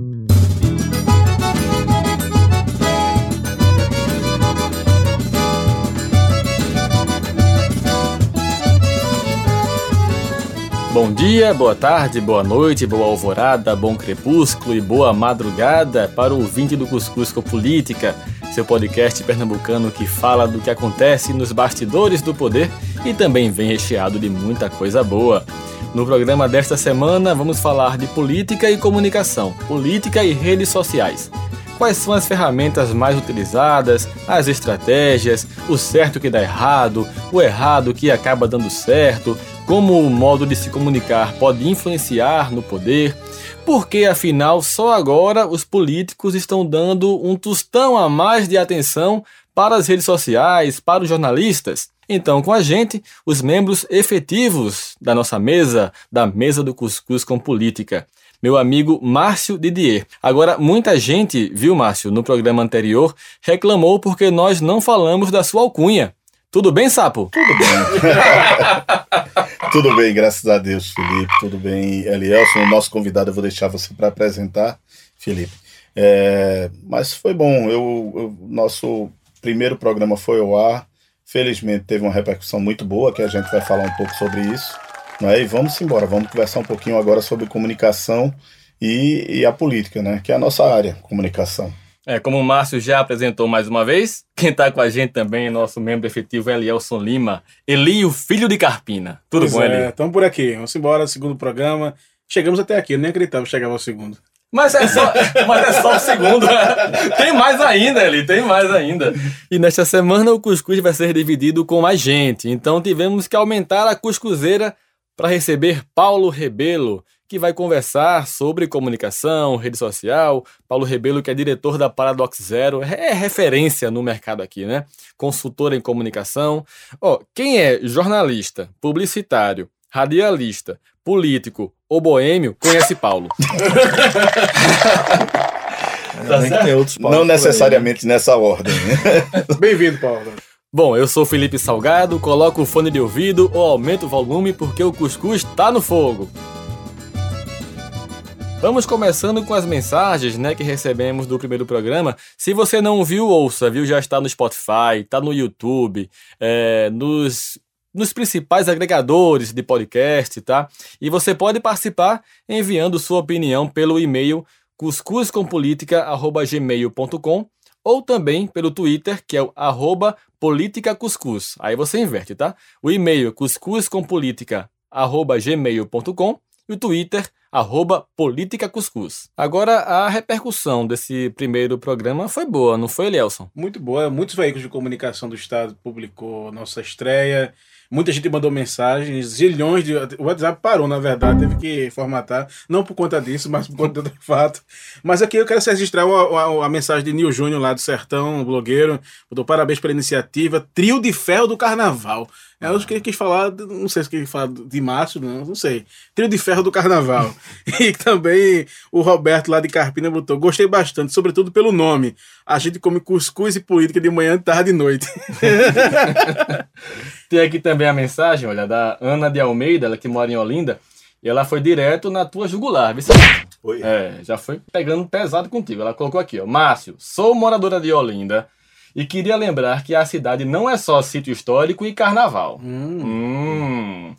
Mm. Bom dia, boa tarde, boa noite, boa alvorada, bom crepúsculo e boa madrugada para o ouvinte do Cuscuz com Política, seu podcast pernambucano que fala do que acontece nos bastidores do poder e também vem recheado de muita coisa boa. No programa desta semana vamos falar de política e comunicação, política e redes sociais. Quais são as ferramentas mais utilizadas, as estratégias, o certo que dá errado, o errado que acaba dando certo, como o modo de se comunicar pode influenciar no poder, porque afinal só agora os políticos estão dando um tostão a mais de atenção para as redes sociais, para os jornalistas. Então, com a gente, os membros efetivos da nossa mesa, da mesa do Cuscuz com Política. Meu amigo Márcio Didier. Agora, muita gente, viu, Márcio, no programa anterior, reclamou porque nós não falamos da sua alcunha. Tudo bem, Sapo? Tudo bem. Tudo bem, graças a Deus, Felipe. Tudo bem, Elielson. Nosso convidado eu vou deixar você para apresentar, Felipe. É, mas foi bom. Eu, eu, nosso primeiro programa foi ao ar. Felizmente teve uma repercussão muito boa, que a gente vai falar um pouco sobre isso. Né? E vamos embora, vamos conversar um pouquinho agora sobre comunicação e, e a política, né? que é a nossa área, comunicação. É, como o Márcio já apresentou mais uma vez, quem está com a gente também é nosso membro efetivo, Elielson Lima. Eli, o filho de Carpina. Tudo pois bom, é, Eli? Estamos por aqui. Vamos embora, segundo programa. Chegamos até aqui, eu nem acreditava que chegava ao segundo. Mas é só, mas é só o segundo. tem mais ainda, Eli, tem mais ainda. E nesta semana o cuscuz vai ser dividido com mais gente. Então tivemos que aumentar a cuscuzeira para receber Paulo Rebelo, que vai conversar sobre comunicação, rede social. Paulo Rebelo, que é diretor da Paradox Zero, é referência no mercado aqui, né? Consultor em comunicação. Ó, quem é jornalista, publicitário, radialista, político ou boêmio, conhece Paulo. Tá Não necessariamente nessa ordem. Né? Bem-vindo, Paulo. Bom, eu sou Felipe Salgado, coloco o fone de ouvido ou aumento o volume porque o cuscuz tá no fogo. Vamos começando com as mensagens, né, que recebemos do primeiro programa. Se você não viu, ouça, viu? Já está no Spotify, está no YouTube, é, nos, nos principais agregadores de podcast, tá? E você pode participar enviando sua opinião pelo e-mail cuscuzcompolitica.gmail.com ou também pelo Twitter, que é o arroba. Aí você inverte, tá? O e-mail cuscuzcompolitica.gmail.com e o Twitter, arroba politicacuscuz. Agora, a repercussão desse primeiro programa foi boa, não foi, Elielson? Muito boa. Muitos veículos de comunicação do Estado publicou nossa estreia. Muita gente mandou mensagens, zilhões de. O WhatsApp parou, na verdade, teve que formatar. Não por conta disso, mas por conta do fato. Mas aqui eu quero registrar a, a, a mensagem de Nil Júnior, lá do Sertão, blogueiro. Mandou parabéns pela iniciativa. Trio de Ferro do Carnaval. É, eu acho que ele quis falar, não sei se ele quis falar de Márcio, não, não sei. Trio de Ferro do Carnaval. e também o Roberto lá de Carpina botou. Gostei bastante, sobretudo pelo nome. A gente come cuscuz e política de manhã, tarde e noite. Tem aqui também a mensagem, olha, da Ana de Almeida, ela que mora em Olinda. E ela foi direto na tua jugular. Viu? Oi. É, já foi pegando pesado contigo. Ela colocou aqui, ó. Márcio, sou moradora de Olinda e queria lembrar que a cidade não é só sítio histórico e carnaval. Hum. Hum.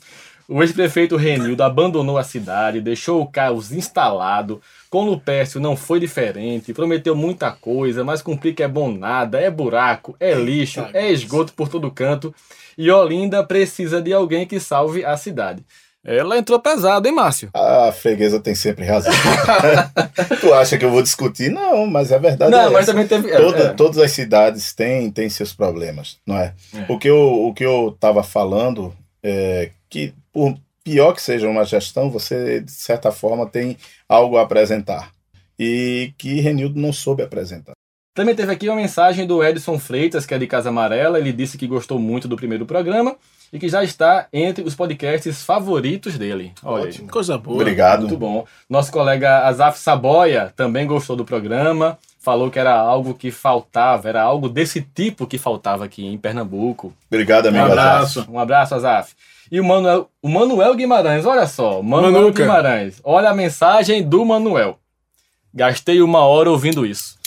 O ex-prefeito Renildo abandonou a cidade, deixou o caos instalado. Com Lupércio não foi diferente, prometeu muita coisa, mas cumprir que é bom nada, é buraco, é lixo, é esgoto por todo canto. E Olinda precisa de alguém que salve a cidade. Ela entrou pesado, hein, Márcio? A freguesa tem sempre razão. tu acha que eu vou discutir? Não, mas é verdade. Não, é mas essa. também teve. Toda- é, Todas as cidades têm, têm seus problemas, não é? É. O que eu o que eu estava falando é que, por pior que seja uma gestão, você, de certa forma, tem algo a apresentar. E que Renildo não soube apresentar. Também teve aqui uma mensagem do Edson Freitas, que é de Casa Amarela. Ele disse que gostou muito do primeiro programa e que já está entre os podcasts favoritos dele. Olha. Ótimo. Coisa boa. Obrigado. Muito bom. Nosso colega Azaf Saboia também gostou do programa. Falou que era algo que faltava, era algo desse tipo que faltava aqui em Pernambuco. Obrigado, Um amigo. Azaf. abraço, um abraço, Azaf. E o Manuel, o Manuel Guimarães, olha só, Manuel Manuca. Guimarães. Olha a mensagem do Manuel. Gastei uma hora ouvindo isso.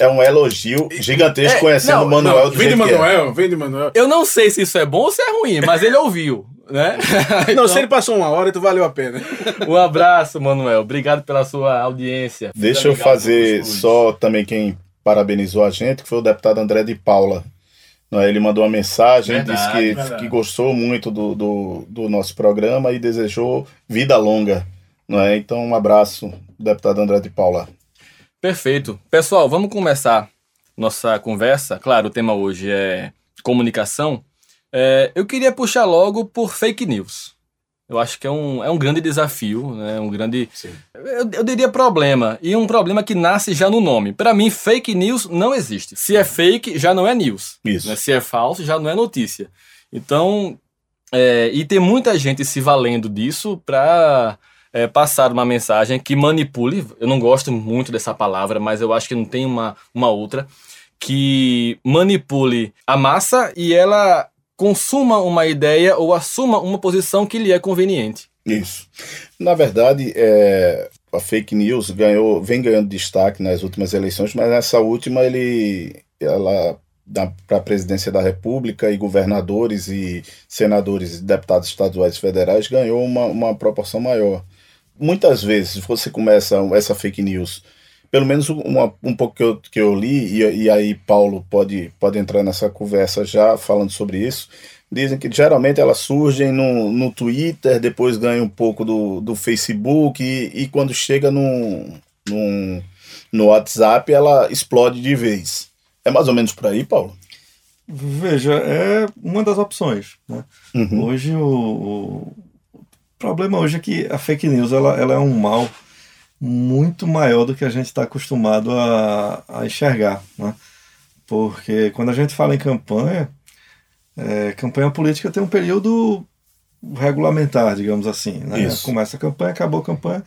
É um elogio gigantesco É, conhecendo não, o Manuel Não, do vem de é. Manuel, vem de Manuel. Eu não sei se isso é bom ou se é ruim, mas ele ouviu, né? Não, Então, se ele passou uma hora, então valeu a pena. Um abraço, Manuel. Obrigado pela sua audiência. Deixa eu fazer só também quem parabenizou a gente, que foi o deputado André de Paula. Não é? Ele mandou uma mensagem, Verdade, disse que, verdade. que gostou muito do, do, do nosso programa e desejou vida longa. Não é? Então, um abraço, deputado André de Paula. Perfeito. Pessoal, vamos começar nossa conversa. Claro, o tema hoje é comunicação. É, eu queria puxar logo por fake news. Eu acho que é um, é um grande desafio, né? um grande, eu, eu diria problema, e um problema que nasce já no nome. Para mim, fake news não existe. Se é fake, já não é news. Isso. né? Se é falso, já não é notícia. Então, é, e tem muita gente se valendo disso para passar uma mensagem que manipule. Eu não gosto muito dessa palavra, mas eu acho que não tem uma, uma outra que manipule a massa e ela consuma uma ideia ou assuma uma posição que lhe é conveniente. Isso. Na verdade, é, a fake news ganhou, vem ganhando destaque nas últimas eleições, mas nessa última ele, ela para a presidência da República e governadores e senadores e deputados estaduais e federais ganhou uma, uma proporção maior. Muitas vezes você começa essa fake news, pelo menos uma, um pouco que eu, que eu li, e, e aí Paulo pode, pode entrar nessa conversa já falando sobre isso, Dizem que geralmente elas surgem no, no Twitter, depois ganham um pouco do, do Facebook e, e quando chega no, no, no WhatsApp ela explode de vez. É mais ou menos por aí, Paulo? Veja, é uma das opções. Né? Uhum. Hoje o, o problema hoje é que a fake news ela, ela é um mal muito maior do que a gente está acostumado a, a enxergar. Né? Porque quando a gente fala em campanha, é, campanha política tem um período regulamentar, digamos assim. Né? Começa a campanha, acabou a campanha.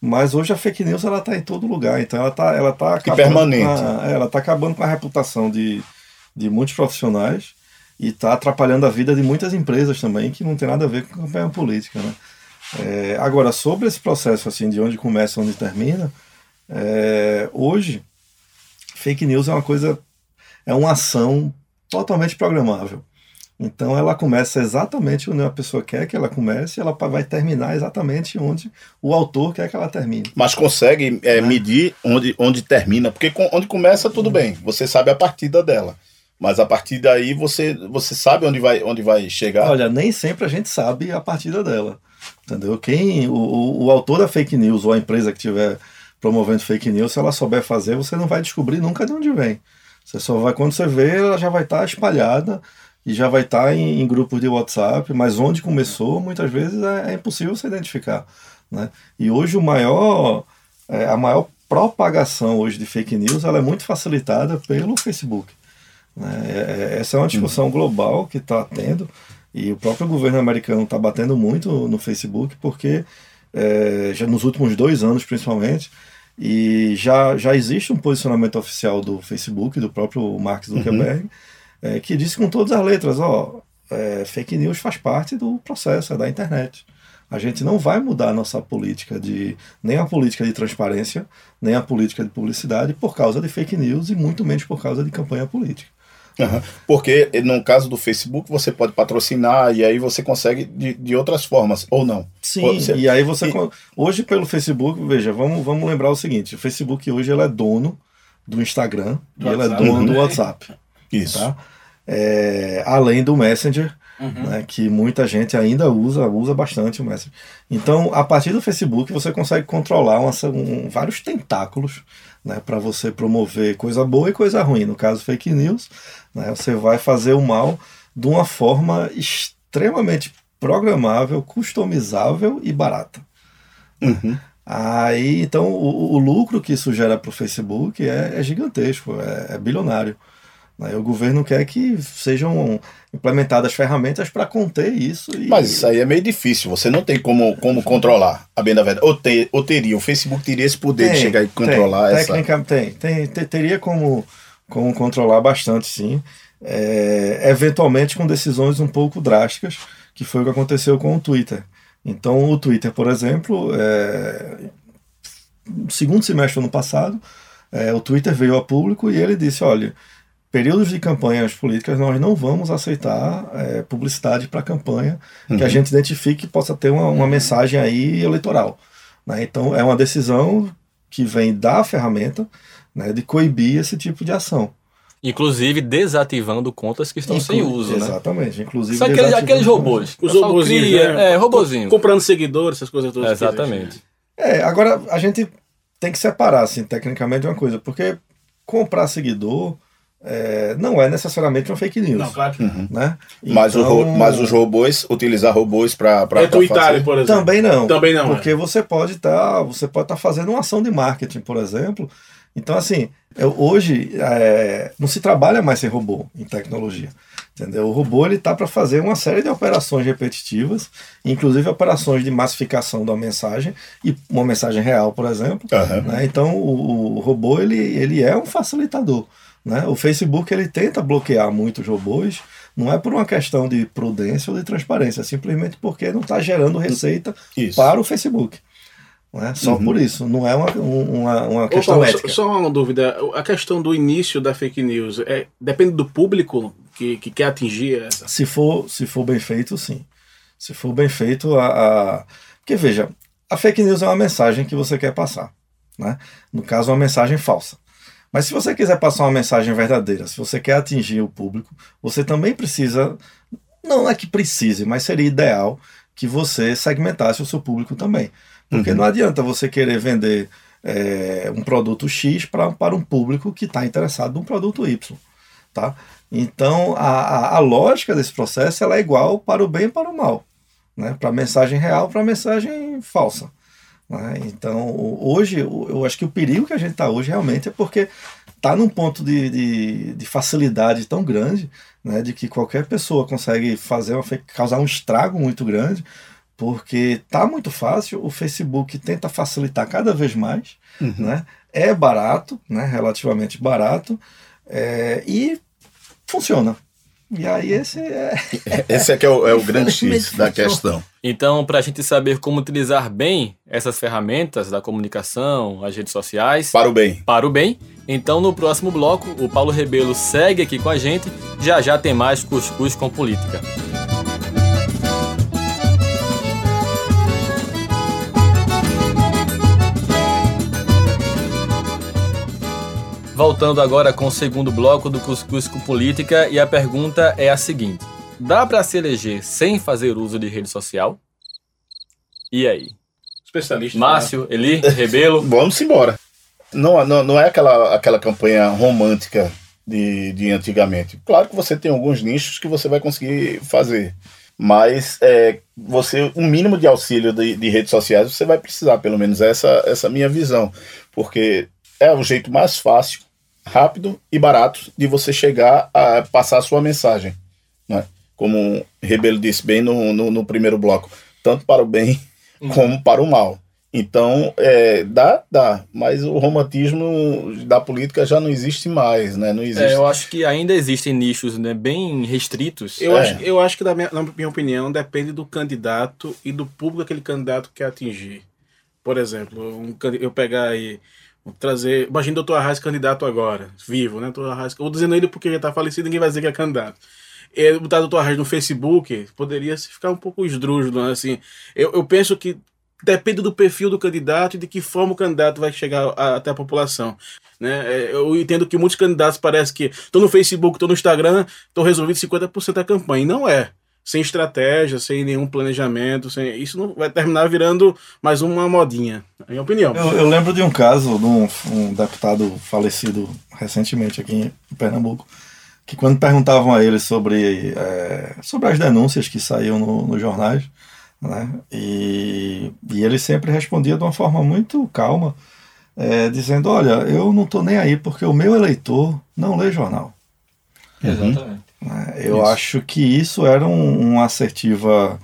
Mas hoje a fake news ela está em todo lugar, então ela está ela tá acabando permanente. a- é, ela tá acabando com a reputação de, de muitos profissionais e está atrapalhando a vida de muitas empresas também que não tem nada a ver com campanha política, né? É, agora sobre esse processo assim de onde começa, onde termina, é, hoje fake news é uma coisa é uma ação totalmente programável. Então ela começa exatamente onde a pessoa quer que ela comece, e ela vai terminar exatamente onde o autor quer que ela termine. Mas consegue é, medir onde, onde termina, porque onde começa tudo bem, você sabe a partida dela. Mas a partir daí você, você sabe onde vai, onde vai chegar. Olha, nem sempre a gente sabe a partida dela. Entendeu? Quem, o, o, o autor da fake news ou a empresa que estiver promovendo fake news, se ela souber fazer, você não vai descobrir nunca de onde vem. Você só vai, quando você vê, ela já vai estar espalhada e já vai estar em, em grupos de WhatsApp, mas onde começou, muitas vezes é, é impossível se identificar. Né? E hoje o maior, é, a maior propagação hoje de fake news ela é muito facilitada pelo Facebook. né? É- é- Essa é uma discussão global que está tendo e o próprio governo americano está batendo muito no Facebook porque é, já nos últimos dois anos principalmente e já, já existe um posicionamento oficial do Facebook do próprio Mark Zuckerberg é, que diz com todas as letras ó é, fake news faz parte do processo é da internet. A gente não vai mudar a nossa política de nem a política de transparência nem a política de publicidade por causa de fake news e muito menos por causa de campanha política Porque no caso do Facebook você pode patrocinar e aí você consegue de, de outras formas, ou não. Sim, Você- e aí você. e- Hoje, pelo Facebook, veja, vamos, vamos lembrar o seguinte: o Facebook hoje ele é dono do Instagram Do e ele é WhatsApp, dono do né? WhatsApp. Isso. Tá? É, além do Messenger, Uhum. né, que muita gente ainda usa, usa bastante o Messenger. Então, a partir do Facebook, você consegue controlar uma, um- vários tentáculos né, para você promover coisa boa e coisa ruim. No caso, fake news, né, você vai fazer o mal de uma forma extremamente programável, customizável e barata. Uhum. Aí, então, o, o lucro que isso gera para o Facebook é, é gigantesco, é, é bilionário. Né? O governo quer que sejam implementadas ferramentas para conter isso. E, Mas isso aí é meio difícil, você não tem como, como controlar, a bem da verdade. Ou, te- ou teria, o Facebook teria esse poder de Tem, chegar e controlar tem, essa. Técnica, tem, tem, te- teria como, como controlar bastante, sim. É, eventualmente com decisões um pouco drásticas, que foi o que aconteceu com o Twitter. Então, o Twitter, por exemplo, é, segundo semestre do ano passado, é, o Twitter veio a público e ele disse: olha, períodos de campanhas políticas nós não vamos aceitar é, publicidade para campanha uhum. que a uhum. gente identifique que possa ter uma, uma mensagem aí eleitoral. Né? Então é uma decisão que vem da ferramenta né, de coibir esse tipo de ação. Inclusive desativando contas que estão Inclu sem uso, exatamente, né? Exatamente. Inclusive. Só aqueles, aqueles robôs. Os robôzinhos. Né? É, robôzinho. Comprando seguidores, essas coisas todas. Exatamente. É, agora a gente tem que separar, assim, tecnicamente uma coisa, porque comprar seguidor é, não é necessariamente uma fake news. Não, claro. Uhum. Né? Mas, então, o, mas os robôs, utilizar robôs para. Retweetar, por exemplo. Também não. Também não. Porque é. você pode estar. Tá, você pode estar tá fazendo uma ação de marketing, por exemplo, então, assim, eu, hoje é, não se trabalha mais sem robô em tecnologia. Entendeu? O robô ele está para fazer uma série de operações repetitivas, inclusive operações de massificação da mensagem e uma mensagem real, por exemplo. Uhum. Né? Então, o, o, robô ele, ele é um facilitador. Né? O Facebook ele tenta bloquear muitos robôs, não é por uma questão de prudência ou de transparência, é simplesmente porque não está gerando receita Isso. para o Facebook. Né? Só uhum. por isso, não é uma, uma, uma questão Opa, ética. Só, só uma dúvida, a questão do início da fake news, é, depende do público que, que quer atingir essa? Se for, se for bem feito, sim. Se for bem feito, a, a... Porque veja, a fake news é uma mensagem que você quer passar. Né? No caso, uma mensagem falsa. Mas se você quiser passar uma mensagem verdadeira, se você quer atingir o público, você também precisa, não é que precise, mas seria ideal que você segmentasse o seu público também. Porque uhum. não adianta você querer vender é, um produto X pra, para um público que está interessado num produto Y. Tá? Então, a, a, a, lógica desse processo ela é igual para o bem e para o mal. Né? Para a mensagem real, para a mensagem falsa. Né? Então, hoje, eu acho que o perigo que a gente está hoje realmente é porque está num ponto de, de, de, facilidade tão grande, né, de que qualquer pessoa consegue fazer uma, causar um estrago muito grande, porque tá muito fácil, o Facebook tenta facilitar cada vez mais, uhum. né? É barato, né? Relativamente barato, é, e funciona. E aí esse é. Esse é que é o, é o grande X da questão. Então, para a gente saber como utilizar bem essas ferramentas da comunicação, as redes sociais. Para o bem. Para o bem. Então, no próximo bloco, o Paulo Rebelo segue aqui com a gente. Já já tem mais Cuscuz com Política. Voltando agora com o segundo bloco do Cuscuz com Política e a pergunta é a seguinte: dá para se eleger sem fazer uso de rede social? E aí? Especialista. Márcio, né? Eli, Rebelo. Vamos embora. Não, não, não é aquela, aquela campanha romântica de, de antigamente. Claro que você tem alguns nichos que você vai conseguir fazer. Mas é, você, um mínimo de auxílio de, de redes sociais você vai precisar, pelo menos essa, essa minha visão. Porque é o jeito mais fácil, rápido e barato de você chegar a passar a sua mensagem. Né? Como o Rebelo disse bem no, no, no primeiro bloco, tanto para o bem uhum. como para o mal. Então, é, dá, dá, mas o romantismo da política já não existe mais, né? Não existe. É, eu acho que ainda existem nichos né, bem restritos. Eu, é. acho, eu acho que, minha, na minha opinião, depende do candidato e do público que aquele candidato quer atingir. Por exemplo, um, eu pegar aí Vou trazer. Imagina o doutor Arraes candidato agora, vivo, né? Doutor Arraes, vou dizendo ele porque já está falecido, ninguém vai dizer que é candidato. E botar o doutor Arraes no Facebook poderia ficar um pouco esdrúxulo, né? assim. Eu, eu penso que depende do perfil do candidato e de que forma o candidato vai chegar a, até a população. Né? É, eu entendo que muitos candidatos parece que estão no Facebook, estão no Instagram, estão resolvidos 50% da campanha. E não é sem estratégia, sem nenhum planejamento, sem isso não vai terminar virando mais uma modinha, na minha opinião. Eu, eu lembro de um caso de um, um, deputado falecido recentemente aqui em Pernambuco, que quando perguntavam a ele sobre, é, sobre as denúncias que saíam nos no jornais, né, e, e ele sempre respondia de uma forma muito calma, é, dizendo, olha, eu não estou nem aí porque o meu eleitor não lê jornal. Exatamente. Né? Eu isso. acho que isso era um, uma assertiva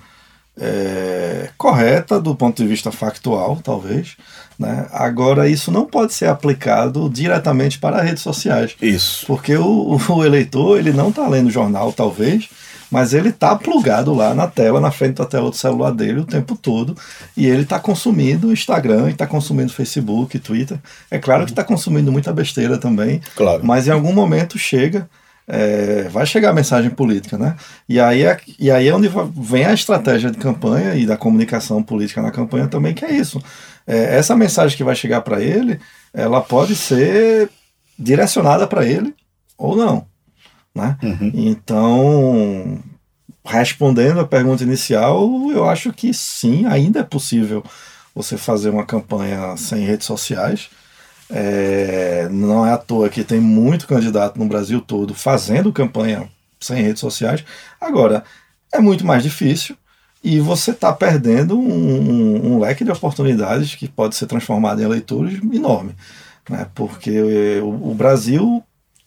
é, correta do ponto de vista factual, talvez. Né? Agora, isso não pode ser aplicado diretamente para redes sociais. Isso. Porque o, o eleitor ele não está lendo jornal, talvez, mas ele tá plugado lá na tela, na frente da tela do celular dele o tempo todo, e ele tá consumindo Instagram, e tá consumindo Facebook, Twitter. É claro que tá consumindo muita besteira também, Claro. mas em algum momento chega, é, vai chegar a mensagem política, né? E aí, é, e aí é onde vem a estratégia de campanha e da comunicação política na campanha também, que é isso. É, essa mensagem que vai chegar para ele, ela pode ser direcionada para ele ou não, né? Uhum. Então, respondendo a pergunta inicial, eu acho que sim, ainda é possível você fazer uma campanha sem redes sociais. É, não é à toa que tem muito candidato no Brasil todo fazendo campanha sem redes sociais. Agora, é muito mais difícil e você está perdendo um, um- um leque de oportunidades que pode ser transformado em eleitores enorme. Né? Porque o, o Brasil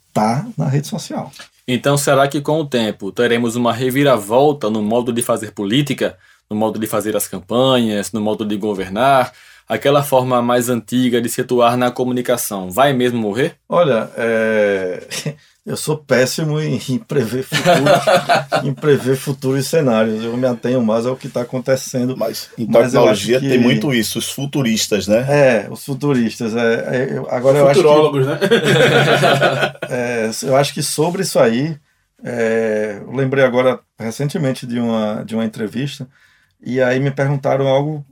está na rede social. Então, será que com o tempo teremos uma reviravolta no modo de fazer política, no modo de fazer as campanhas, no modo de governar? Aquela forma mais antiga de se atuar na comunicação vai mesmo morrer? Olha, é, eu sou péssimo em, em prever futuros, em prever futuros cenários. Eu me atenho mais ao que está acontecendo. Mas em Mas tecnologia que- tem muito isso, os futuristas, né? É, os futuristas. É, é, eu- agora eu acho, que, Futurólogos, né? é, eu acho que sobre isso aí, é, eu lembrei agora recentemente de uma, de uma entrevista, e aí me perguntaram algo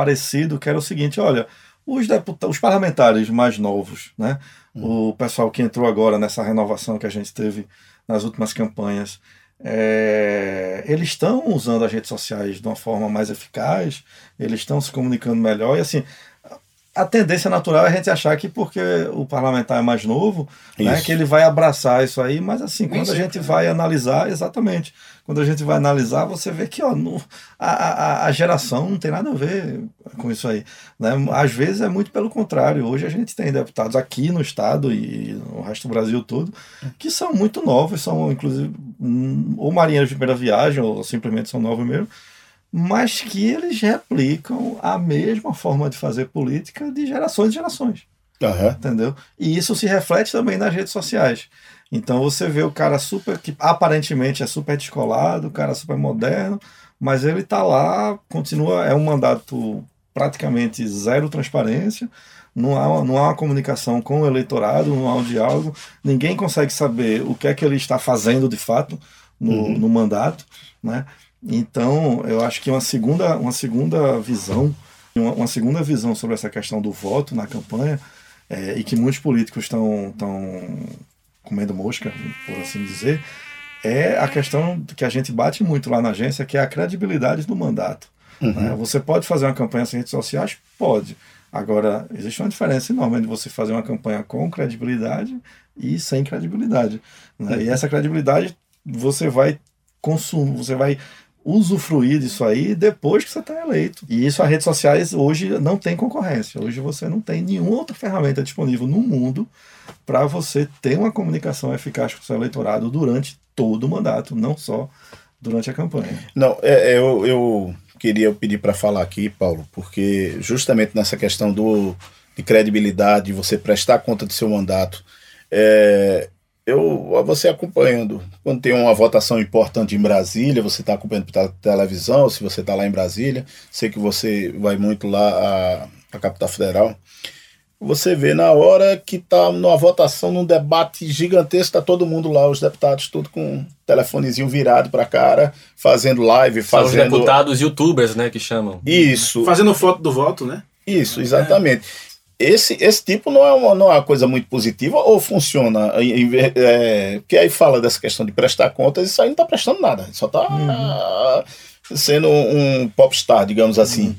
parecido, que era o seguinte: olha, os, deputados, os parlamentares mais novos, né? O pessoal que entrou agora nessa renovação que a gente teve nas últimas campanhas, é, eles estão usando as redes sociais de uma forma mais eficaz, eles estão se comunicando melhor, e assim, a tendência natural é a gente achar que porque o parlamentar é mais novo, né, Isso. que ele vai abraçar isso aí, mas assim, quando a sempre, gente vai analisar, exatamente, quando a gente vai analisar, você vê que ó, no- a, a, a geração não tem nada a ver com isso aí. Né? Às vezes é muito pelo contrário. Hoje a gente tem deputados aqui no estado e no resto do Brasil todo que são muito novos, são inclusive hum, ou marinheiros de primeira viagem ou simplesmente são novos mesmo, mas que eles replicam a mesma forma de fazer política de gerações e gerações Aham. entendeu? E isso se reflete também nas redes sociais. Então você vê o cara super, que aparentemente é super descolado, o cara super moderno, mas ele tá lá, continua, é um mandato praticamente zero transparência, não há, não há uma comunicação com o eleitorado, não há um diálogo, ninguém consegue saber o que é que ele está fazendo de fato no, Uhum. no mandato, né? Então, eu acho que uma segunda, uma segunda visão, uma, uma segunda visão sobre essa questão do voto na campanha, é, e que muitos políticos estão comendo mosca, por assim dizer, é a questão que a gente bate muito lá na agência, que é a credibilidade do mandato. Uhum. né? Você pode fazer uma campanha sem redes sociais? Pode. Agora, existe uma diferença enorme entre você fazer uma campanha com credibilidade e sem credibilidade. né? E essa credibilidade você vai consumir, você vai usufruir disso aí depois que você está eleito. E isso as redes sociais hoje não tem concorrência. Hoje você não tem nenhuma outra ferramenta disponível no mundo para você ter uma comunicação eficaz com o seu eleitorado durante todo o mandato, não só durante a campanha. Não, é, é, eu, eu queria pedir para falar aqui, Paulo, porque justamente nessa questão do, de credibilidade, você prestar conta do seu mandato, é, eu você acompanhando, quando tem uma votação importante em Brasília, você está acompanhando pela televisão, se você está lá em Brasília, sei que você vai muito lá à, à capital federal, você vê na hora que está numa votação, num debate gigantesco, está todo mundo lá, os deputados, tudo com um telefonezinho virado para a cara, fazendo live, São os fazendo. deputados youtubers, né, que chamam. Isso, Fazendo foto do voto, né? isso, exatamente. Esse, esse tipo não é, uma, não é uma coisa muito positiva ou funciona? É, porque aí fala dessa questão de prestar contas, isso aí não está prestando nada, só está sendo um popstar, digamos assim.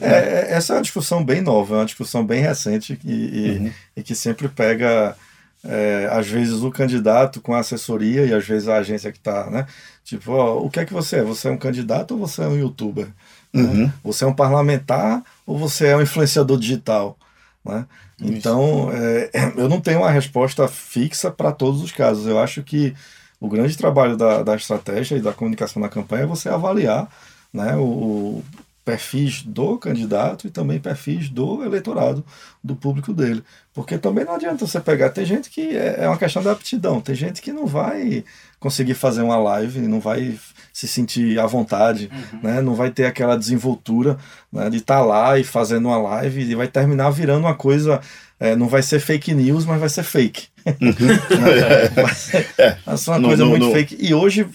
É, essa é uma discussão bem nova, é uma discussão bem recente e, e- Uhum. e que sempre pega, é, às vezes, o candidato com a assessoria e às vezes a agência que está, né? Tipo, ó, o que é que você é? Você é um candidato ou você é um youtuber? né? Uhum. Você é um parlamentar ou você é um influenciador digital? Né? Então, é, eu não tenho uma resposta fixa para todos os casos. Eu acho que o grande trabalho da, da estratégia e da comunicação na campanha é você avaliar né, o- perfis do candidato e também perfis do eleitorado, do público dele. Porque também não adianta você pegar. Tem gente que é, é uma questão da aptidão, tem gente que não vai conseguir fazer uma live, não vai se sentir à vontade, uhum. né? não vai ter aquela desenvoltura né? de estar tá lá e fazendo uma live e vai terminar virando uma coisa. É, não vai ser fake news, mas vai ser fake. Uhum. vai ser, vai ser uma no, coisa no, muito no... fake. E hoje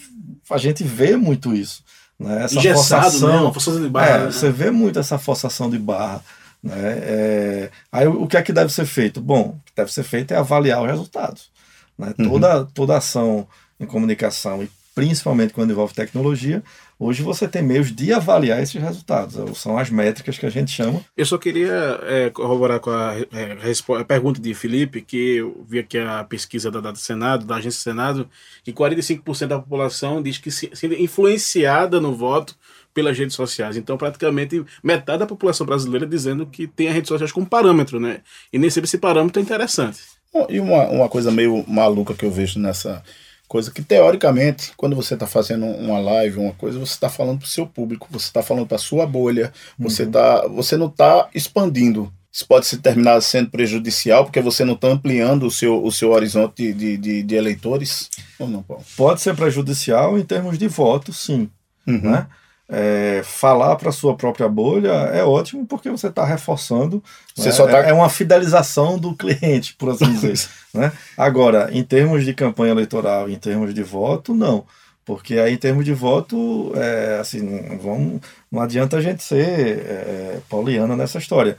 a gente vê muito isso. Né? Essa Engessado, forçação, né? forçação de barra. É, né? Você vê muito essa forçação de barra. Né? É, aí o que é que deve ser feito? Bom, o que deve ser feito é avaliar os resultados. Né? Uhum. Toda, toda ação em comunicação e principalmente quando envolve tecnologia, hoje você tem meios de avaliar esses resultados. São as métricas que a gente chama. Eu só queria é, corroborar com a, é, a, pergunta de Felipe, que eu vi aqui a pesquisa da, da Senado, da Agência Senado, que 45% da população diz que se, se influenciada no voto pelas redes sociais. Então, praticamente metade da população brasileira dizendo que tem as redes sociais como parâmetro, né? E nem sempre esse parâmetro é interessante. E uma, uma coisa meio maluca que eu vejo nessa Coisa que, teoricamente, quando você está fazendo uma live, uma coisa, você está falando para o seu público, você está falando para a sua bolha, uhum. você, tá, você não está expandindo. Isso pode se terminar sendo prejudicial, porque você não está ampliando o seu, o seu horizonte de, de, de eleitores? Ou não, Paulo? Pode ser prejudicial em termos de voto, sim. Uhum. Né? É, falar para sua própria bolha é ótimo porque você está reforçando. Você né? só tá... é, é uma fidelização do cliente, por assim dizer. né? Agora, em termos de campanha eleitoral, em termos de voto, não. Porque aí, em termos de voto, é, assim, não, vamos, não adianta a gente ser é, pauliana nessa história.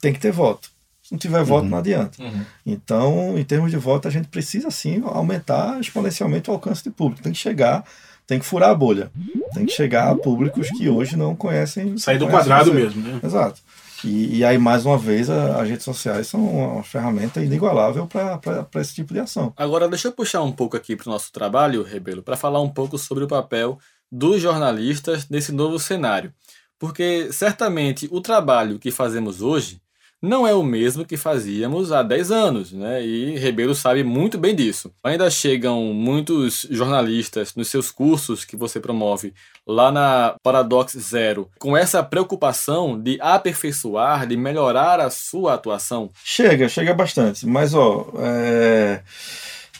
Tem que ter voto. Se não tiver voto, uhum. não adianta. Uhum. Então, em termos de voto, a gente precisa sim aumentar exponencialmente o alcance de público. Tem que chegar tem que furar a bolha. Tem que chegar a públicos que hoje não conhecem. Sair do quadrado mesmo, né? Exato. E, e, aí, mais uma vez, a, as redes sociais são uma ferramenta inigualável para esse tipo de ação. Agora, deixa eu puxar um pouco aqui para o nosso trabalho, Rebelo, para falar um pouco sobre o papel dos jornalistas nesse novo cenário. Porque certamente o trabalho que fazemos hoje não é o mesmo que fazíamos há 10 anos, né? E Ribeiro sabe muito bem disso. Ainda chegam muitos jornalistas nos seus cursos que você promove lá na Paradox Zero com essa preocupação de aperfeiçoar, de melhorar a sua atuação? Chega, chega bastante. Mas, ó, é...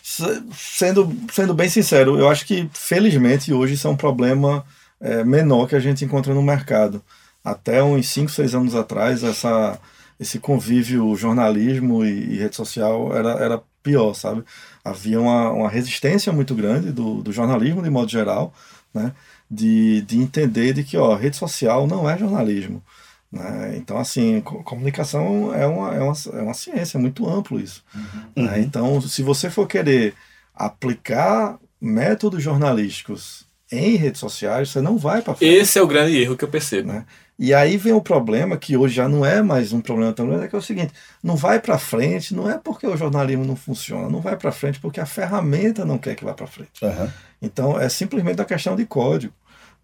sendo, sendo bem sincero, eu acho que felizmente hoje isso é um problema é, menor que a gente encontra no mercado. Até uns 5, 6 anos atrás, essa esse convívio jornalismo e, e, rede social era, era pior, sabe? Havia uma, uma resistência muito grande do, do jornalismo de modo geral, né? De, de entender de que ó, rede social não é jornalismo. Né? Então, assim, comunicação é uma, é, uma, é uma ciência, é muito amplo isso. Uhum. Né? Então, se você for querer aplicar métodos jornalísticos em redes sociais, você não vai para frente. Esse é o grande erro que eu percebo. Né? E aí vem o problema, que hoje já não é mais um problema tão grande, é que é o seguinte: não vai para frente, não é porque o jornalismo não funciona, não vai para frente porque a ferramenta não quer que vá para frente. Uhum. Então é simplesmente a questão de código.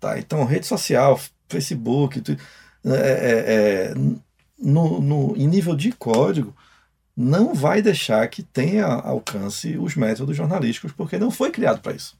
Tá? Então, rede social, Facebook, tu, é, é, é, no, no, em nível de código, não vai deixar que tenha alcance os métodos jornalísticos, porque não foi criado para isso.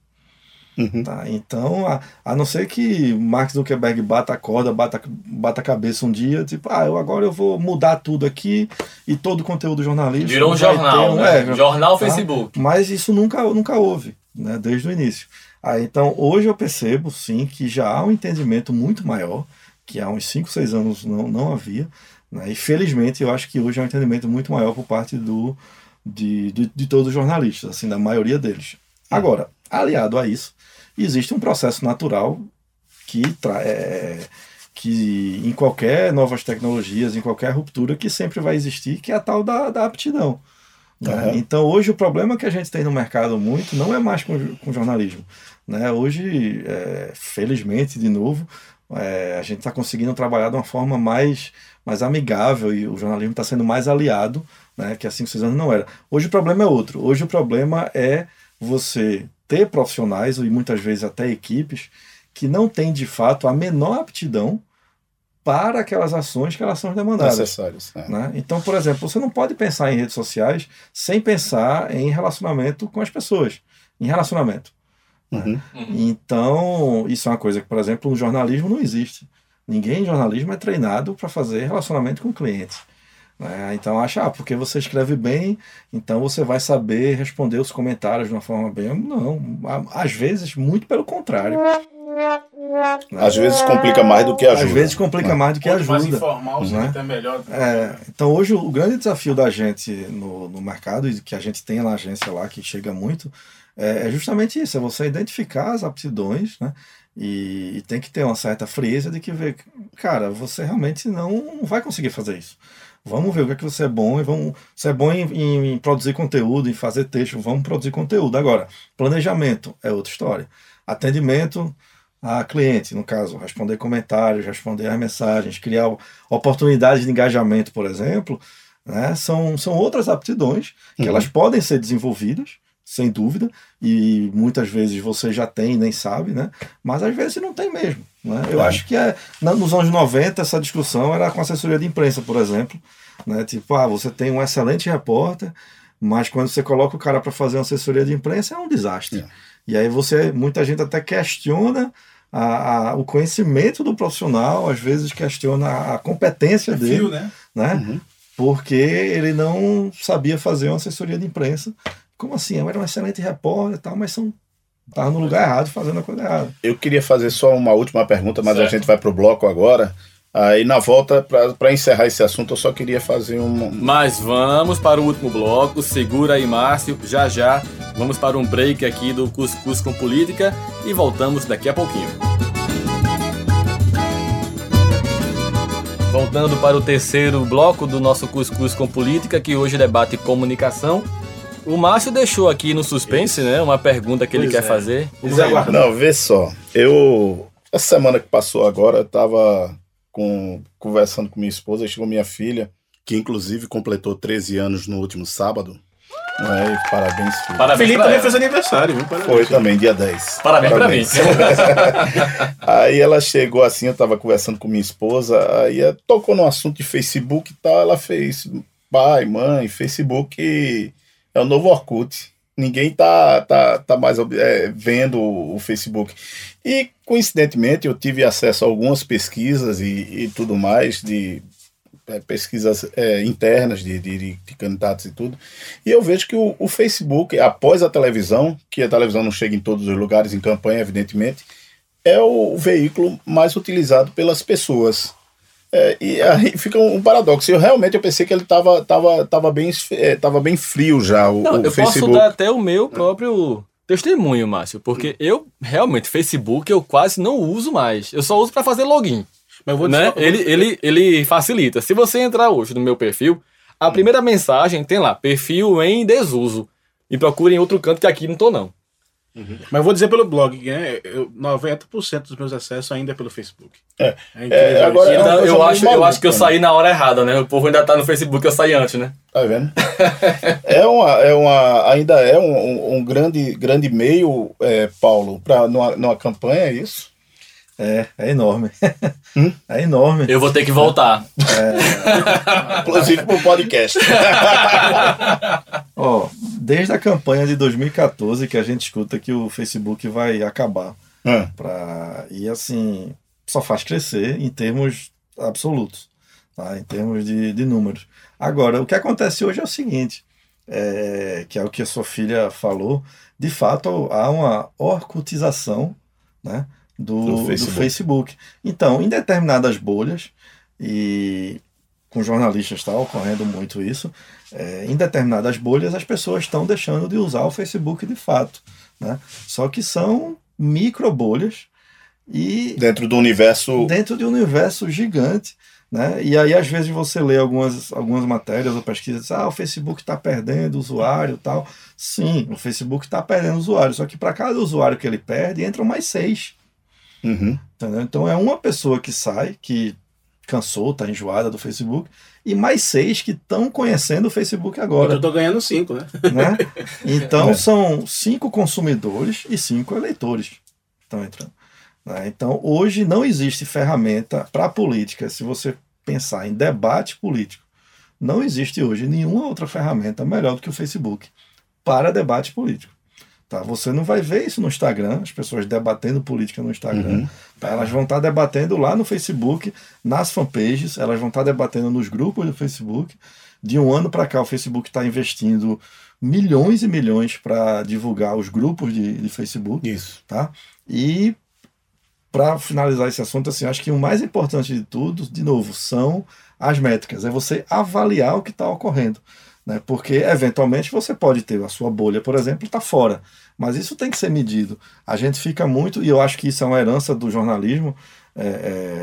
Uhum. Tá? Então, a, a não ser que Mark Zuckerberg bata a corda, bata, bata a cabeça um dia, tipo, ah, eu agora eu vou mudar tudo aqui e todo o conteúdo jornalístico. Virou um jornal, um, né? É, jornal tá? Facebook. Mas isso nunca, nunca houve, né? desde o início. Ah, então, hoje eu percebo, sim, que já há um entendimento muito maior, que há uns 5, 6 anos não, não havia. Né? E felizmente eu acho que hoje há um entendimento muito maior por parte do, de, de, de todos os jornalistas, assim, da maioria deles. Agora, aliado a isso, existe um processo natural que, é, que em qualquer novas tecnologias, em qualquer ruptura, que sempre vai existir, que é a tal da, da aptidão. Né? Então, hoje, o problema que a gente tem no mercado muito não é mais com, com jornalismo. Né? Hoje, é, felizmente, de novo, é, a gente está conseguindo trabalhar de uma forma mais, mais amigável e o jornalismo está sendo mais aliado, né? que há 5, 6 anos não era. Hoje o problema é outro. Hoje o problema é você ter profissionais, e muitas vezes até equipes, que não têm de fato a menor aptidão para aquelas ações que elas são demandadas. Necessárias. É. Né? Então, por exemplo, você não pode pensar em redes sociais sem pensar em relacionamento com as pessoas. Em relacionamento. Né? Uhum. Né? Então, isso é uma coisa que, por exemplo, no jornalismo não existe. Ninguém em jornalismo é treinado para fazer relacionamento com clientes. Né? Então acha, ah, porque você escreve bem, então você vai saber responder os comentários de uma forma bem. Não, às vezes, muito pelo contrário. Às vezes complica mais do que ajuda. Às vezes complica É. mais do que Quanto ajuda. mais informal, né? até melhor. É, então hoje o grande desafio da gente no, no mercado e que a gente tem na agência lá que chega muito é, é justamente isso, é você identificar as aptidões, né? E, e tem que ter uma certa frieza de que ver, cara, você realmente não vai conseguir fazer isso. Vamos ver o que é que você é bom e vamos. Você é bom em, em- em produzir conteúdo, em fazer texto, vamos produzir conteúdo. Agora, planejamento é outra história. Atendimento a cliente, no caso, responder comentários, responder as mensagens, criar oportunidades de engajamento, por exemplo, né, são, são outras aptidões que Uhum. elas podem ser desenvolvidas, sem dúvida, e muitas vezes você já tem e nem sabe, né? Mas às vezes não tem mesmo. Né? Eu É. acho que é, na- nos anos 90 essa discussão era com assessoria de imprensa, por exemplo. Né? Tipo, ah, você tem um excelente repórter, mas quando você coloca o cara para fazer uma assessoria de imprensa é um desastre. É. E aí você, muita gente até questiona a- a- o conhecimento do profissional, às vezes questiona a competência dele, Fio, né? né? Uhum. Porque ele não sabia fazer uma assessoria de imprensa. Como assim? Eu era um excelente repórter e tal, mas são Tava no lugar errado, fazendo a coisa errada. Eu queria fazer só uma última pergunta, mas a Certo. gente vai pro bloco agora. Aí na volta, para encerrar esse assunto, eu só queria fazer um. Mas vamos para o último bloco. Segura aí, Márcio. Já já vamos para um break aqui do Cuscuz com Política e voltamos daqui a pouquinho. Voltando para o terceiro bloco do nosso Cuscuz com Política, que hoje debate comunicação. O Márcio deixou aqui no suspense, né? Uma pergunta que ele Pois quer é. fazer. Não, vê só. Eu. Essa semana que passou agora, eu tava com, conversando com minha esposa, chegou minha filha, que inclusive completou 13 anos no último sábado. Não é? E Parabéns, filha. Parabéns Felipe também ela. fez aniversário, viu? Parabéns. Foi também, dia 10. Parabéns pra mim. aí ela chegou assim, eu tava conversando com minha esposa, aí tocou no assunto de Facebook e tal, ela fez, pai, mãe, Facebook é o novo Orkut. Ninguém tá, tá, tá mais é, vendo o Facebook. E, coincidentemente, eu tive acesso a algumas pesquisas e, e tudo mais, de é, pesquisas é, internas de, de, de candidatos e tudo. E eu vejo que o, o Facebook, após a televisão, que a televisão não chega em todos os lugares, em campanha, evidentemente, é o veículo mais utilizado pelas pessoas. É, e aí fica um, um paradoxo. Eu realmente eu pensei que ele estava tava, tava bem, é, tava bem frio já, o, Não, o eu Facebook. posso dar até o meu próprio testemunho, Márcio, porque eu realmente Facebook eu quase não uso mais. Eu só uso para fazer login, Mas eu vou né? dizer- Ele, ele, ele facilita. Se você entrar hoje no meu perfil, a primeira mensagem tem lá perfil em desuso e procure em outro canto que aqui não tô não. Mas eu vou dizer pelo blog, né? Eu, 90% dos meus acessos ainda é pelo Facebook. É. incrível É, agora- isso. É Então, eu meio acho, eu acho que eu maluca, saí na hora errada, né? O povo ainda tá no Facebook, eu saí antes, né? Tá vendo? é uma, é uma, ainda é um, um- um grande, grande meio, é, Paulo, para numa, numa campanha, é isso? É, é enorme. Hum? É enorme. Eu vou ter que voltar. Inclusive pro podcast. Ó, desde a campanha de 2014 que a gente escuta que o Facebook vai acabar. Hum. Pra, e assim, só faz crescer em termos absolutos, tá? em termos de, de números. Agora, o que acontece hoje é o seguinte, é, que é o que a sua filha falou, de fato há uma orcutização né, do, Do do Facebook. Facebook. Então, em determinadas bolhas, e com jornalistas está ocorrendo muito isso, é, em determinadas bolhas as pessoas estão deixando de usar o Facebook de fato. Né? Só que são micro bolhas e Dentro do universo. dentro de um universo gigante. Né? E aí, às vezes, você lê algumas, algumas matérias ou pesquisas e diz, ah, o Facebook está perdendo usuário e tal. Sim, o Facebook está perdendo usuário, só que para cada usuário que ele perde, entram mais seis. Uhum. Entendeu? Então é uma pessoa que sai, que cansou, está enjoada do Facebook, e mais seis que estão conhecendo o Facebook agora. Eu tô ganhando cinco, né? né? Então É. são cinco consumidores e cinco eleitores que estão entrando. né? Então hoje não existe ferramenta para a política, se você pensar em debate político, não existe hoje nenhuma outra ferramenta melhor do que o Facebook para debate político. Tá? Você não vai ver isso no Instagram, as pessoas debatendo política no Instagram. Uhum. Tá? Elas vão estar tá debatendo lá no Facebook, nas fanpages, elas vão estar tá debatendo nos grupos do Facebook. De um ano para cá, o Facebook está investindo milhões e milhões para divulgar os grupos de, de Facebook. Isso. Tá? E para finalizar esse assunto, assim, acho que o mais importante de tudo, de novo, são as métricas. É você avaliar o que está ocorrendo. Né? Porque, eventualmente, você pode ter a sua bolha, por exemplo, está fora. Mas isso tem que ser medido. A gente fica muito, e eu acho que isso é uma herança do jornalismo, é,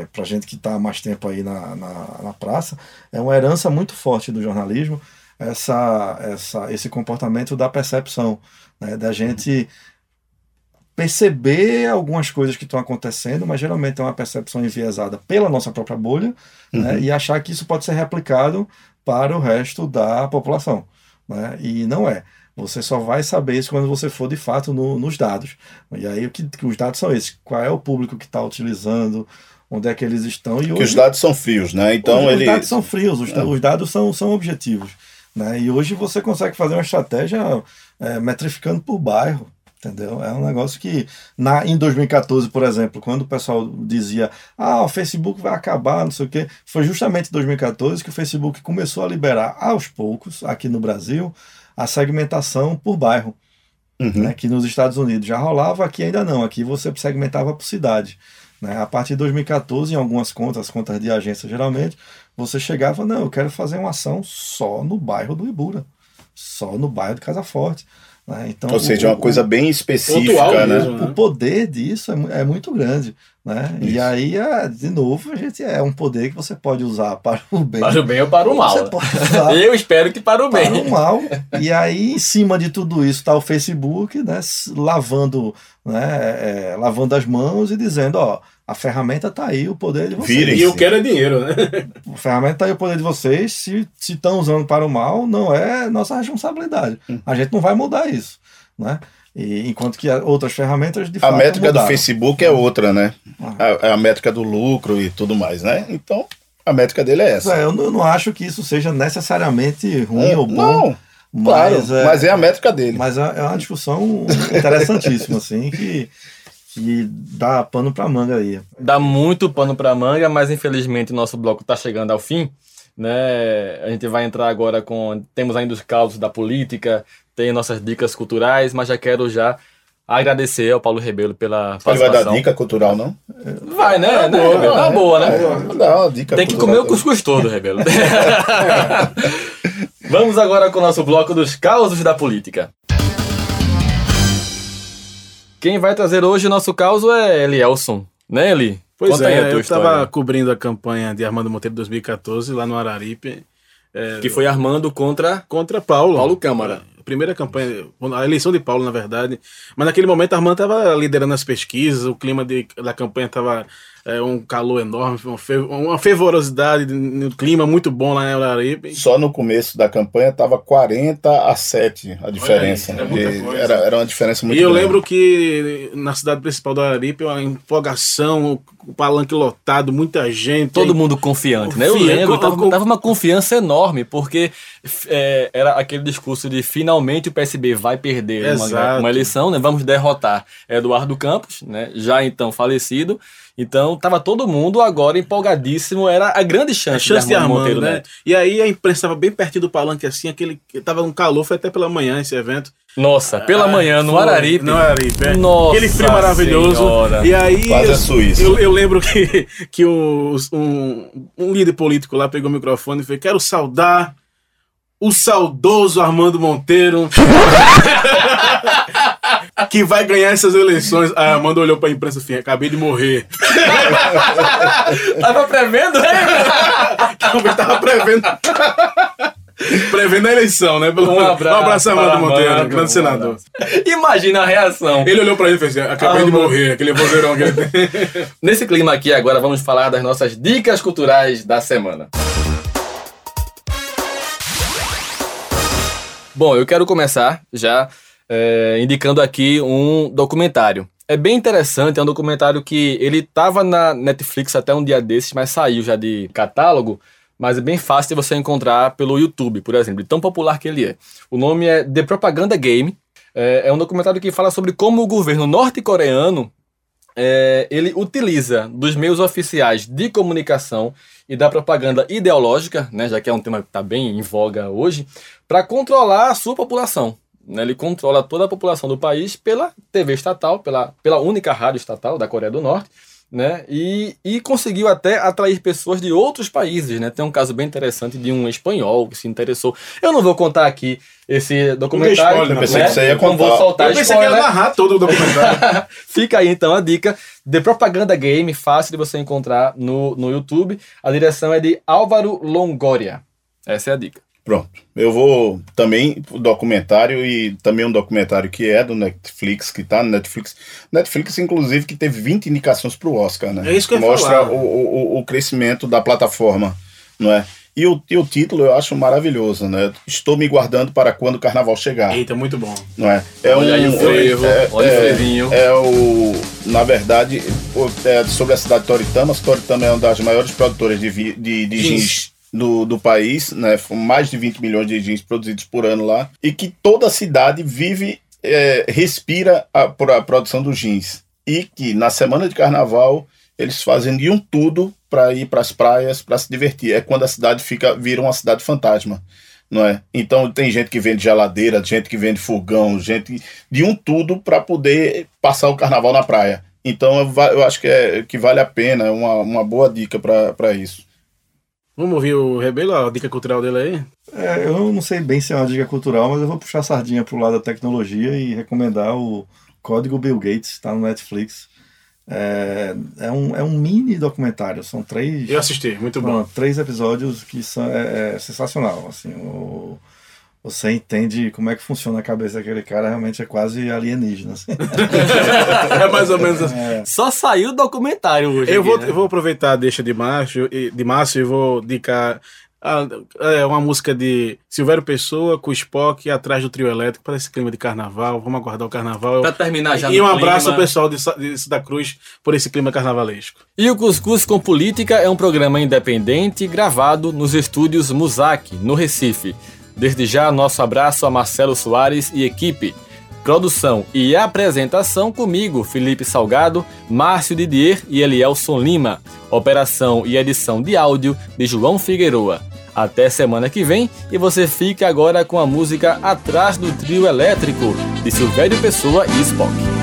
é, para gente que está mais tempo aí na, na, na, praça, é uma herança muito forte do jornalismo essa, essa, esse comportamento da percepção, né? da gente perceber algumas coisas que estão acontecendo, mas geralmente é uma percepção enviesada pela nossa própria bolha né, uhum. né, e achar que isso pode ser replicado para o resto da população. Né, e não é. Você só vai saber isso quando você for de fato no, nos dados. E aí o que, que, os dados são esses? Qual é o público que está utilizando? Onde é que eles estão? E hoje, os dados são frios, né? Então os, ele... os dados são frios, os, é. os dados são, são objetivos. Né? E hoje você consegue fazer uma estratégia é, metrificando por bairro. Entendeu? É um negócio que, na, em 2014, por exemplo, quando o pessoal dizia ah, o Facebook vai acabar, não sei o quê, foi justamente em 2014 que o Facebook começou a liberar aos poucos, aqui no Brasil, a segmentação por bairro. Uhum. Né, que nos Estados Unidos já rolava, aqui ainda não. Aqui você segmentava por cidade. Né? A partir de 2014, em algumas contas, contas de agência geralmente, você chegava, não, eu quero fazer uma ação só no bairro do Ibura, só no bairro de Casa Forte. Né? Então, Ou seja, o, uma coisa bem específica, né? Mesmo, né? O poder disso é, é muito grande. Né? E aí, é, de novo, a gente é um poder que você pode usar para o bem. Para o bem ou para o mal. Eu espero que para o bem. Para o mal. E aí, em cima de tudo isso, está o Facebook, né? Lavando, né? É, lavando as mãos e dizendo, ó, a ferramenta está aí, o poder de vocês. E eu quero é dinheiro, né? A ferramenta está aí, o poder de vocês. Se estão usando para o mal, não é nossa responsabilidade. Hum. A gente não vai mudar isso, né? E, enquanto que outras ferramentas de A métrica mudaram. do Facebook é outra, né? Ah. A, a, métrica do lucro e tudo mais, né? Então, a métrica dele é essa. É, eu, não, não acho que isso seja necessariamente ruim é, ou bom. Não, mas, claro, é, mas é a métrica dele. Mas é, é uma discussão interessantíssima, assim, que que dá pano para manga aí. Dá muito pano para manga, mas infelizmente nosso bloco está chegando ao fim. Né? A gente vai entrar agora com. Temos ainda os causos da política, tem nossas dicas culturais, mas já quero já agradecer ao Paulo Rebelo pela participação. Ele vai dar dica cultural, não? Vai, né? né boa, Rebelo? Tá boa, né? Dá uma dica Tem que comer o cuscuz todo, Rebelo. Vamos agora com o nosso bloco dos causos da política. Quem vai trazer hoje o nosso caso é Elielson, né, Eli? Pois Conta é, eu estava cobrindo a campanha de Armando Monteiro 2014 lá no Araripe. É, que foi Armando contra contra Paulo. Paulo Câmara. A primeira campanha, a eleição de Paulo, na verdade. Mas naquele momento Armando estava liderando as pesquisas, o clima de, da campanha estava é, um calor enorme, uma fervorosidade no clima muito bom lá em Araripe. Só no começo da campanha estava 40 a 7 a diferença. Aí, é era, era uma diferença muito E eu grande. lembro que na cidade principal do Araripe, uma empolgação, o palanque lotado, muita gente. Todo aí, mundo confiante, né? Eu lembro, tava, tava uma confiança enorme, porque é, era aquele discurso de finalmente o PSB vai perder uma, uma, eleição, né? Vamos derrotar Eduardo Campos, né? Já então falecido. Então, tava todo mundo agora empolgadíssimo, era a grande chance, a chance de Armando, Monteiro né? Neto. E aí a imprensa estava bem pertinho do palanque assim, aquele tava um calor, foi até pela manhã esse evento. Nossa, pela ah, manhã no Araripe. No Araripe, é. Nossa Aquele frio maravilhoso. Senhora. E aí Quase a Suíça. Eu, eu lembro que, que um, um, um líder político lá pegou o microfone e fez: "Quero saudar o saudoso Armando Monteiro. que vai ganhar essas eleições. A Amanda olhou pra imprensa assim, acabei de morrer. tava prevendo, né? Talvez tava prevendo. Prevendo a eleição, né? Um abraço, um abraço Amanda Monteiro, grande senador. Imagina a reação. Ele olhou pra ele e fez assim, acabei ah, de morrer, aquele vozeirão que ele tem. Nesse clima aqui, agora vamos falar das nossas dicas culturais da semana. Bom, eu quero começar já é, indicando aqui um documentário. É bem interessante, é um documentário que ele estava na Netflix até um dia desses, mas saiu já de catálogo, mas é bem fácil de você encontrar pelo YouTube, por exemplo, tão popular que ele é. O nome é The Propaganda Game. É, é um documentário que fala sobre como o governo norte-coreano é, ele utiliza dos meios oficiais de comunicação e da propaganda ideológica, né, já que é um tema que está bem em voga hoje, para controlar a sua população. Né, ele controla toda a população do país pela TV estatal, pela, pela única rádio estatal da Coreia do Norte, né? E, e conseguiu até atrair pessoas de outros países, né? Tem um caso bem interessante de um espanhol que se interessou. Eu não vou contar aqui esse documentário, spoiler, né? eu pensei que você ia Não vou contar. soltar Eu pensei que ia spoiler. narrar todo o documentário. Fica aí então a dica de propaganda game, fácil de você encontrar no, no YouTube. A direção é de Álvaro Longoria. Essa é a dica. Pronto. Eu vou também o documentário e também um documentário que é do Netflix, que tá no Netflix. Netflix, inclusive, que teve 20 indicações para o Oscar, né? É isso que eu Mostra falar. O, o, o crescimento da plataforma, não é? E o, e o título eu acho maravilhoso, né? Estou me guardando para quando o carnaval chegar, Eita, muito bom. não é? É olha aí o frevo, é, olha o é, frevinho. é o, na verdade, o- é sobre a cidade de Toritama. Toritama é uma das maiores produtoras de, vi- de, de Jeans. Do, do país, né? Mais de 20 milhões de jeans produzidos por ano lá. E que toda a cidade vive, é, respira a, a produção dos jeans. E que na semana de carnaval eles fazem de um tudo para ir para as praias, para se divertir. É quando a cidade fica vira uma cidade fantasma. Não é? Então tem gente que vende geladeira, gente que vende fogão, gente de um tudo para poder passar o carnaval na praia. Então eu acho que, é, que vale a pena, é uma, uma boa dica para isso. Vamos ouvir o Rebelo, a dica cultural dele aí? É, eu não sei bem se é uma dica cultural, mas eu vou puxar a sardinha pro lado da tecnologia e recomendar o Código Bill Gates, está no Netflix. É, é, um, é um mini documentário, são três, Eu assisti, muito bom. Pronto, três episódios que são é, é sensacional. Assim, o- você entende como é que funciona a cabeça daquele cara, realmente é quase alienígena. assim. é mais ou menos assim. É, Só saiu o documentário hoje. Eu aqui, vou, né? eu vou aproveitar a deixa de Márcio, e- de Márcio e vou indicar a- é, uma música de Silvério Pessoa com Spock atrás do trio elétrico para esse clima de carnaval. Vamos aguardar o carnaval. Pra terminar já e um abraço clima. ao pessoal de, de Santa Cruz por esse clima carnavalesco. E o Cuscuz com Política é um programa independente gravado nos estúdios Musac, no Recife. Desde já, nosso abraço a Marcelo Soares e equipe. Produção e apresentação comigo, Felipe Salgado, Márcio Didier e Elielson Lima. Operação e edição de áudio de João Figueroa. Até semana que vem e você fica agora com a música Atrás do Trio Elétrico, de Silvério Pessoa e Spock.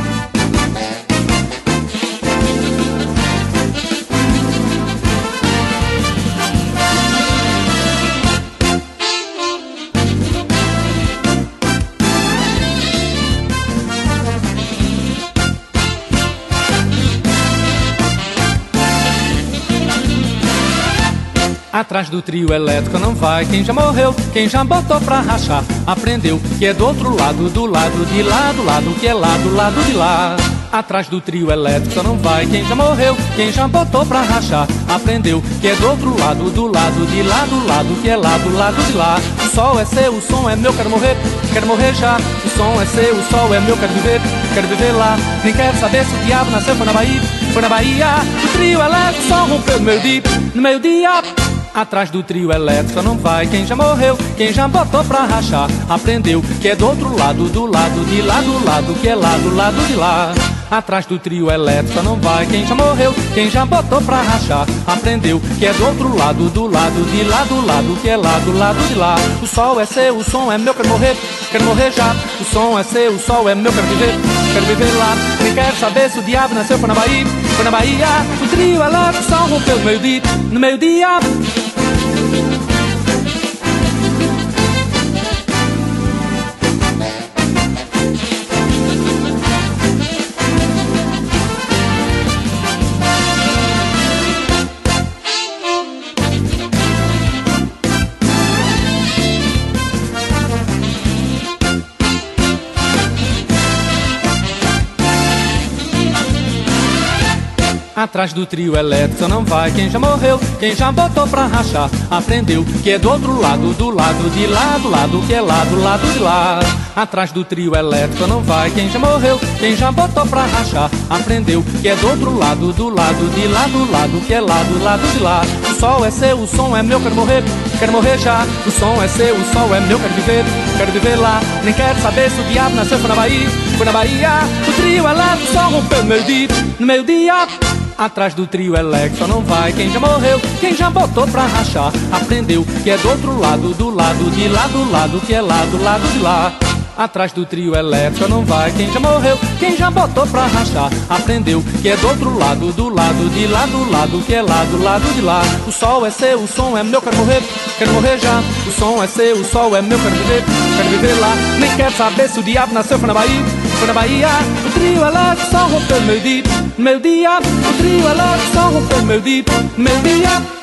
Atrás do trio elétrico não vai quem já morreu, quem já botou pra rachar, aprendeu que é do outro lado, do lado de lá, do lado que é lá, do lado de lá. Atrás do trio elétrico não vai quem já morreu, quem já botou pra rachar, aprendeu que é do outro lado, do lado de lá, do lado que é lá, do lado de lá. O sol é seu, o som é meu, quero morrer, quero morrer já. O som é seu, o sol é meu, quero viver, quero viver lá. Nem quero saber se o diabo nasceu foi na Bahia, foi na Bahia. O trio elétrico só rompeu no meio dia, no meio dia. Atrás do trio elétrico não vai quem já morreu, quem já botou pra rachar, aprendeu que é do outro lado, do lado de lá, do lado que é lá, do lado de lá. Atrás do trio elétrico não vai quem já morreu, quem já botou pra rachar, aprendeu que é do outro lado, do lado de lá, do lado que é lá, do lado de lá. O sol é seu, o som é meu, quero morrer, quero morrer já. O som é seu, o sol é meu, quero viver, quero viver lá. Nem quero saber se o diabo nasceu foi na Bahia, foi na Bahia. O trio elétrico só rompeu no meio-dia, no meio-dia. Atrás do trio elétrico não vai quem já morreu, quem já botou pra rachar, aprendeu que é do outro lado, do lado de lá, do lado que é lá, do lado de lá. Atrás do trio elétrico não vai quem já morreu, quem já botou pra rachar, aprendeu que é do outro lado, do lado de lá, do lado que é lá, do lado de lá. O sol é seu, o som é meu, quero morrer, quero morrer já. O som é seu, o sol é meu, quero viver, quero viver lá. Nem quero saber se o diabo nasceu na Bahia, foi na Bahia. O trio elétrico só rompeu meio dia, no meio dia. Atrás do trio elétrico não vai quem já morreu, quem já botou pra rachar, aprendeu que é do outro lado, do lado de lá, do lado que é lá, do lado de lá. Atrás do trio elétrico não vai quem já morreu, quem já botou pra rachar, aprendeu que é do outro lado, do lado de lá, do lado que é lá, do lado de lá. O sol é seu, o som é meu, quero morrer, quero morrer já. O som é seu, o sol é meu, quero viver, quero viver lá. Nem quero saber se o diabo nasceu foi na Bahia, foi na Bahia. O trio só rompeu meio dia, meio dia. O trio só rompeu dia, meio dia.